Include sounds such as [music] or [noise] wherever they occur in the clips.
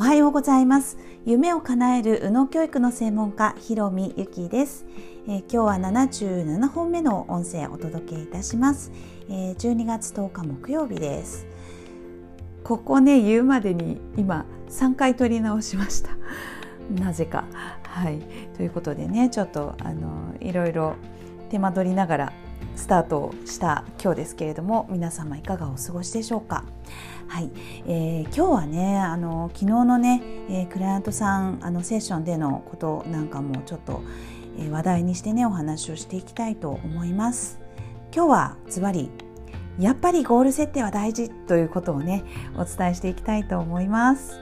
おはようございます。夢を叶える右脳教育の専門家ひろみゆきです、えー、今日は77本目の音声をお届けいたします、えー、12月10日木曜日です。ここね言うまでに今3回撮り直しました。[laughs] なぜか。はい。ということでねちょっとあのいろいろ手間取りながらスタートした今日ですけれども皆様いかがお過ごしでしょうか？はい、えー、今日はねあの昨日のね、えー、クライアントさんあのセッションでのことなんかもちょっと、えー、話題にしてねお話をしていきたいと思います。今日はズバリやっぱりゴール設定は大事ということをねお伝えしていきたいと思います。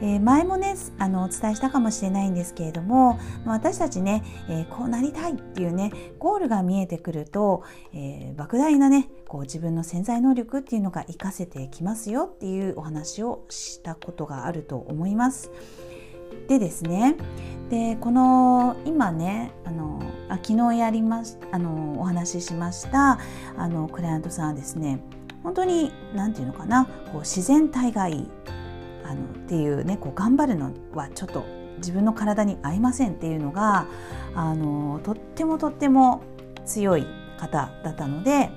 えー、前もねあのお伝えしたかもしれないんですけれども私たちね、えー、こうなりたいっていうねゴールが見えてくると、えー、莫大なねこう自分の潜在能力っていうのが活かせてきますよっていうお話をしたことがあると思います。でですねでこの今ねあのあ昨日やりましあのお話ししましたあのクライアントさんはですね本当に何て言うのかなこう自然体がいいあのっていうねこう頑張るのはちょっと自分の体に合いませんっていうのがあのとってもとっても強い方だったので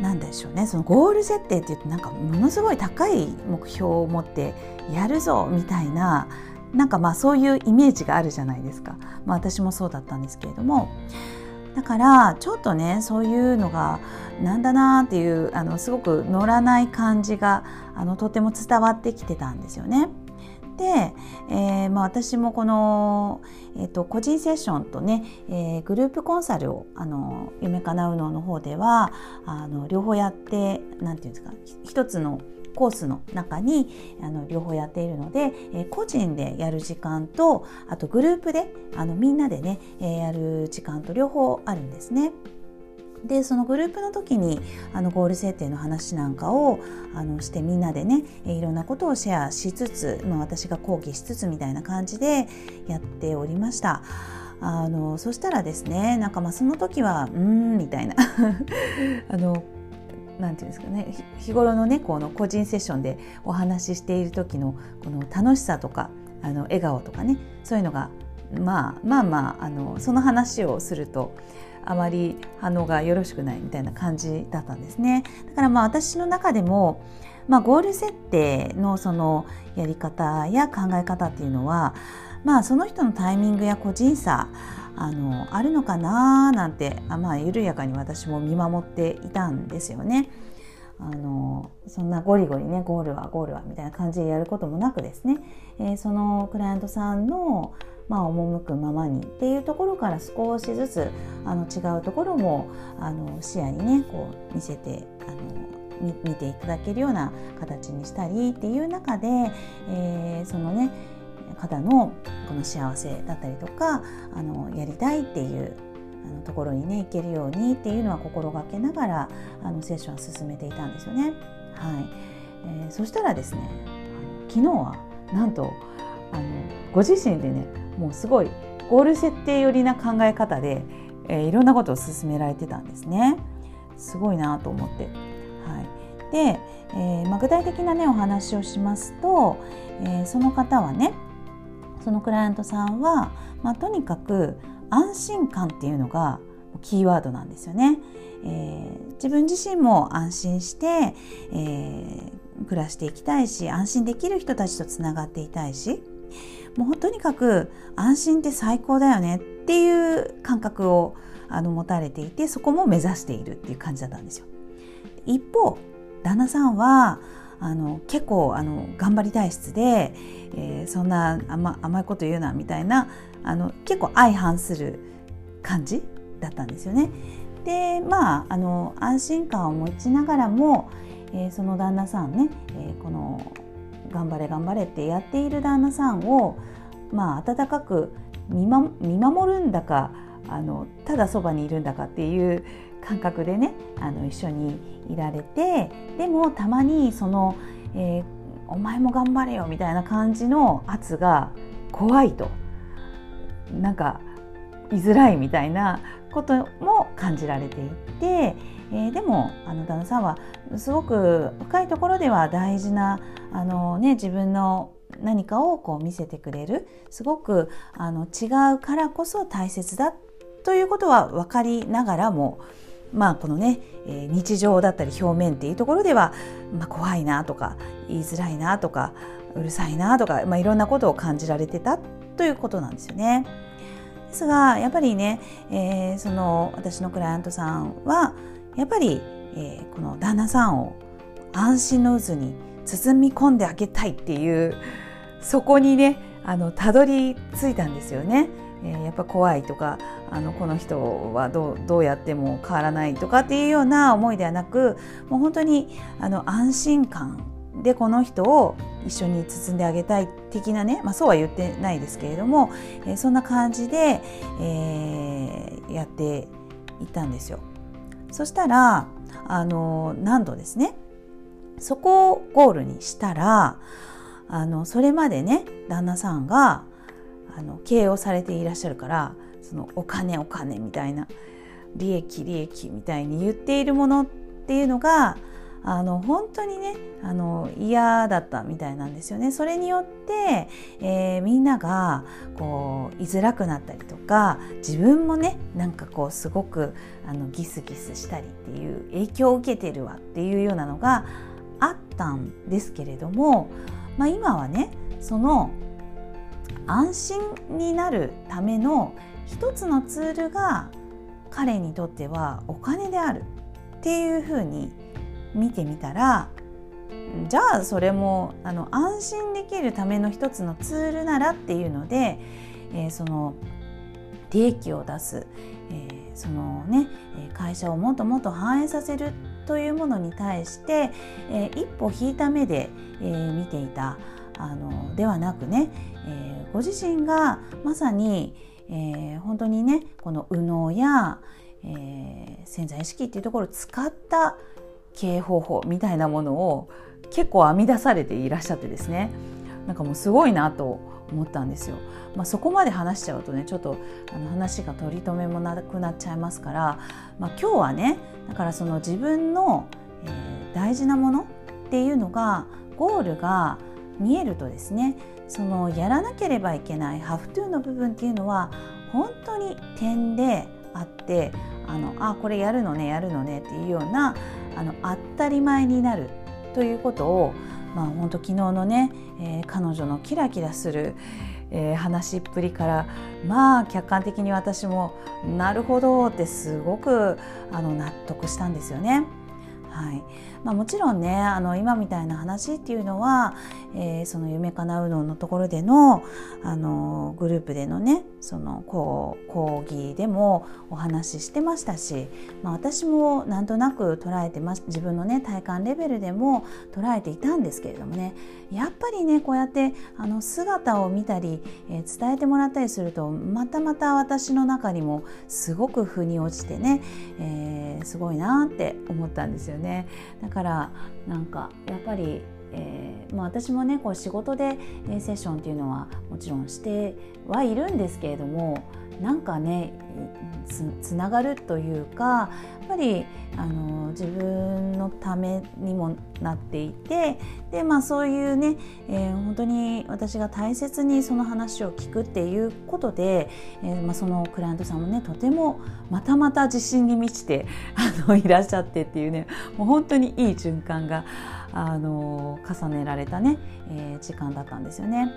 何でしょうね。そのゴール設定っていうとなんかものすごい高い目標を持ってやるぞみたいななんかまあそういうイメージがあるじゃないですか、まあ、私もそうだったんですけれども。だからちょっとねそういうのがなんだなっていうあのすごく乗らない感じがあのとても伝わってきてたんですよね。で、えーまあ、私もこの、えーと、個人セッションとね、えー、グループコンサルをあの夢かなうのの方ではあの両方やって何て言うんですか一つのコースの中にあの両方やっているので、え、個人でやる時間とあとグループであのみんなでね、え、やる時間と両方あるんですね。でそのグループの時にあのゴール設定の話なんかをあのしてみんなでねいろんなことをシェアしつつ、まあ、私が講義しつつみたいな感じでやっておりました。あのそしたらですねなんかまあその時はうんみたいな [laughs] あのなんていうんですかね日頃のねこの個人セッションでお話ししている時のこの楽しさとかあの笑顔とかねそういうのがまあまあまああのその話をするとあまり反応がよろしくないみたいな感じだったんですね。だからまあ私の中でも、まあ、ゴール設定のそのやり方や考え方っていうのは、まあ、その人のタイミングや個人差あのあるのかななんてあ、まあ、緩やかに私も見守っていたんですよね。あのそんなゴリゴリねゴールはゴールはみたいな感じでやることもなくですね、えー、そのクライアントさんのまあ、赴くままにっていうところから少しずつあの違うところもあの視野にねこう見せてあの見ていただけるような形にしたりっていう中で、えー、そのね方のこの幸せだったりとかあのやりたいっていうあのところにね行けるようにっていうのは心がけながらあのセッションを進めていたんですよね。はいえー、そしたらですね昨日はなんとあのご自身でねもうすごいゴール設定寄りな考え方で、えー、いろんなことを進められてたんですね。すごいなと思って。はい、で、えーまあ、具体的なねお話をしますと、えー、その方はねそのクライアントさんは、まあ、とにかく安心感っていうのがキーワードなんですよね。えー、自分自身も安心して、えー、暮らしていきたいし安心できる人たちとつながっていたいしもうとにかく安心って最高だよねっていう感覚をあの持たれていてそこも目指しているっていう感じだったんですよ。一方旦那さんはあの結構あの頑張り体質で、えー、そんな甘甘いこと言うなみたいなあの結構相反する感じだったんですよね。でまああの安心感を持ちながらも、えー、その旦那さんね、えー、この頑張れ頑張れってやっている旦那さんをまあ温かく見,、ま、見守るんだかあのただそばにいるんだかっていう感覚でねあの一緒にいられてでもたまにその、えー、お前も頑張れよみたいな感じの圧が怖いと。なんか居づらいみたいなことも感じられていて、えー、でもあの旦那さんはすごく深いところでは大事なあの、ね、自分の何かをこう見せてくれる。すごくあの違うからこそ大切だということは分かりながらもまあこのね、え、日常だったり表面っていうところでは、まあ、怖いなとか言いづらいなとかうるさいなとか、まあ、いろんなことを感じられてたということなんですよね。ですがやっぱりね、えー、その私のクライアントさんはやっぱり、えー、この旦那さんを安心の渦に包み込んであげたいっていうそこにねあのたどり着いたんですよね。えー、やっぱ怖いとかあのこの人はどうどうやっても変わらないとかっていうような思いではなくもう本当にあの安心感でこの人を一緒に包んであげたい的なね、まあ、そうは言ってないですけれども、えー、そんな感じで、えー、やっていたんですよ。そしたらあの何度ですねそこをゴールにしたらあのそれまでね旦那さんがあの経営をされていらっしゃるからそのお金お金みたいな利益利益みたいに言っているものっていうのがあの本当にねあの嫌だったみたいなんですよね。それによって、えー、みんながこう居づらくなったりとか自分もねなんかこうすごくあのギスギスしたりっていう影響を受けてるわっていうようなのがあったんですけれども、まあ、今はねその安心になるための一つのツールが彼にとってはお金であるっていうふうに見てみたらじゃあそれもあの安心できるための一つのツールならっていうので、えー、その利益を出す、えー、そのね会社をもっともっと反映させるというものに対して、えー、一歩引いた目で、えー、見ていたあのではなくね、えー、ご自身がまさに、えー、本当にねこの右脳や、えー、潜在意識っていうところを使った経営方法みたいなものを結構編み出されていらっしゃってですねなんかもうすごいなと思ったんですよ。まあ、そこまで話しちゃうとねちょっとあの話が取り留めもなくなっちゃいますから、まあ、今日はねだからその自分の、えー、大事なものっていうのがゴールが見えるとですねそのやらなければいけないハフトゥーの部分っていうのは本当に点であってあのあこれやるのねやるのねっていうようなあの当たり前になるということを、まあ、本当昨日のね、えー、彼女のキラキラする、えー、話っぷりからまあ客観的に私もなるほどってすごくあの納得したんですよね。はいまあ、もちろんねあの今みたいな話っていうのは、えー、その夢かなうののところでのあのグループでのねその講義でもお話ししてましたし、まあ、私もなんとなく捉えてます自分のね体感レベルでも捉えていたんですけれどもねやっぱりねこうやってあの姿を見たり、えー、伝えてもらったりするとまたまた私の中にもすごく腑に落ちてね、えー、すごいなって思ったんですよね。だからなんかやっぱりえーまあ、私もねこう仕事でセッションっていうのはもちろんしてはいるんですけれどもなんかねつながるというかやっぱりあの自分のためにもなっていてで、まあ、そういうね、えー、本当に私が大切にその話を聞くっていうことで、えーまあ、そのクライアントさんもねとてもまたまた自信に満ちてあのいらっしゃってっていうねもう本当にいい循環があの重ねられたね、えー、時間だったんですよね。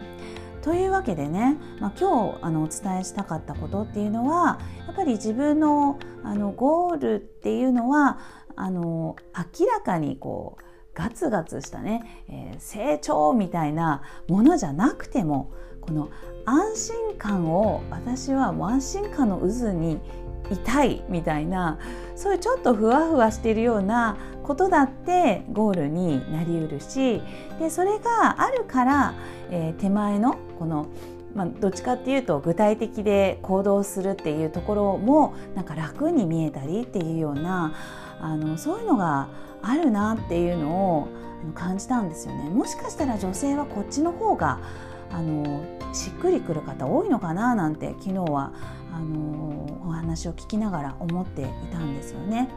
というわけでね、まあ、今日あのお伝えしたかったことっていうのはやっぱり自分のあのゴールっていうのはあの明らかにこうガツガツしたね、えー、成長みたいなものじゃなくてもこの安心感を私は安心感の渦にいたいみたいなそういうちょっとふわふわしているようなことだってゴールになりうるしでそれがあるから、えー、手前のこのまあ、どっちかっていうと具体的で行動するっていうところもなんか楽に見えたりっていうようなあのそういうのがあるなっていうのを感じたんですよね。もしかしたら女性はこっちの方があのしっくりくる方多いのかななんて昨日はあの話を聞きながら思っていたんですよね。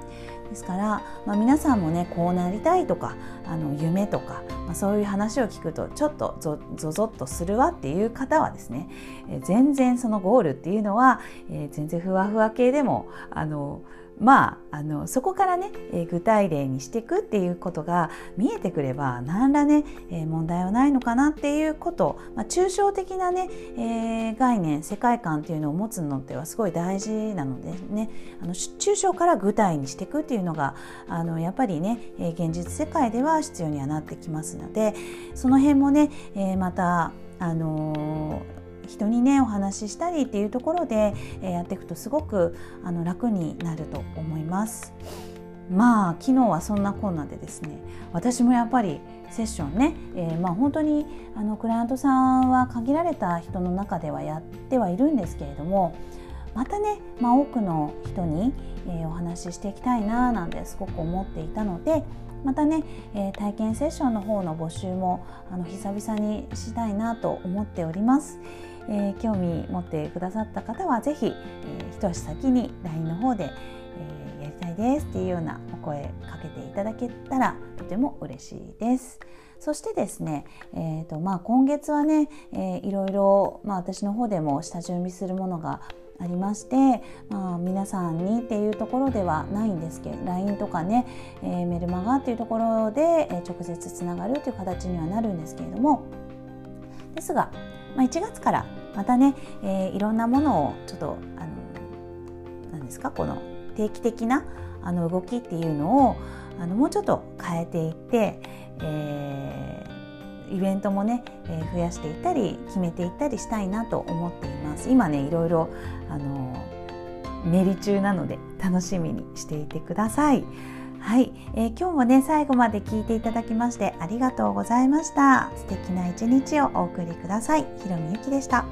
ですから、まあ、皆さんもねこうなりたいとかあの夢とか、まあ、そういう話を聞くとちょっとゾゾゾッとするわっていう方はですね、え全然そのゴールっていうのは、え、全然ふわふわ系でもあのまあ、あのそこからね、え、具体例にしていくっていうことが見えてくれば何らね、え、問題はないのかなっていうこと、まあ、抽象的なね、えー、概念世界観っていうのを持つのってはすごい大事なのでね。あの抽象から具体にしていくっていうのがあのやっぱりね、え現実世界では必要にはなってきますのでその辺もね、えまたあの人にねお話ししたりっていうところで、えやっていくとすごくあの楽になると思います。まあ昨日はそんなこんなでですね私もやっぱりセッションね、えー、まあ本当にあのクライアントさんは限られた人の中ではやってはいるんですけれどもまたね、まあ、多くの人に、えー、お話ししていきたいななんてすごく思っていたのでまたね、えー、体験セッションの方の募集もあの久々にしたいなと思っております。えー、興味持ってくださった方は是非、えー、一足先に LINE の方で、えー、やりたいですっていうようなお声かけていただけたらとても嬉しいです。そしてですね、えーとまあ、今月はね、えー、いろいろ、まあ、私の方でも下準備するものがありまして、まあ、皆さんにっていうところではないんですけど LINE とかね、えー、メルマガっていうところで、えー、直接つながるという形にはなるんですけれどもですがまあ、1月からまたね、えー、いろんなものをちょっとあの何ですかこの定期的なあの動きっていうのをあのもうちょっと変えていって、えー、イベントもね、えー、増やしていったり決めていったりしたいなと思っています。今ねいろいろあの練り中なので楽しみにしていてください。はい、えー、今日もね最後まで聞いていただきましてありがとうございました。素敵な一日をお送りください。ひろみゆきでした。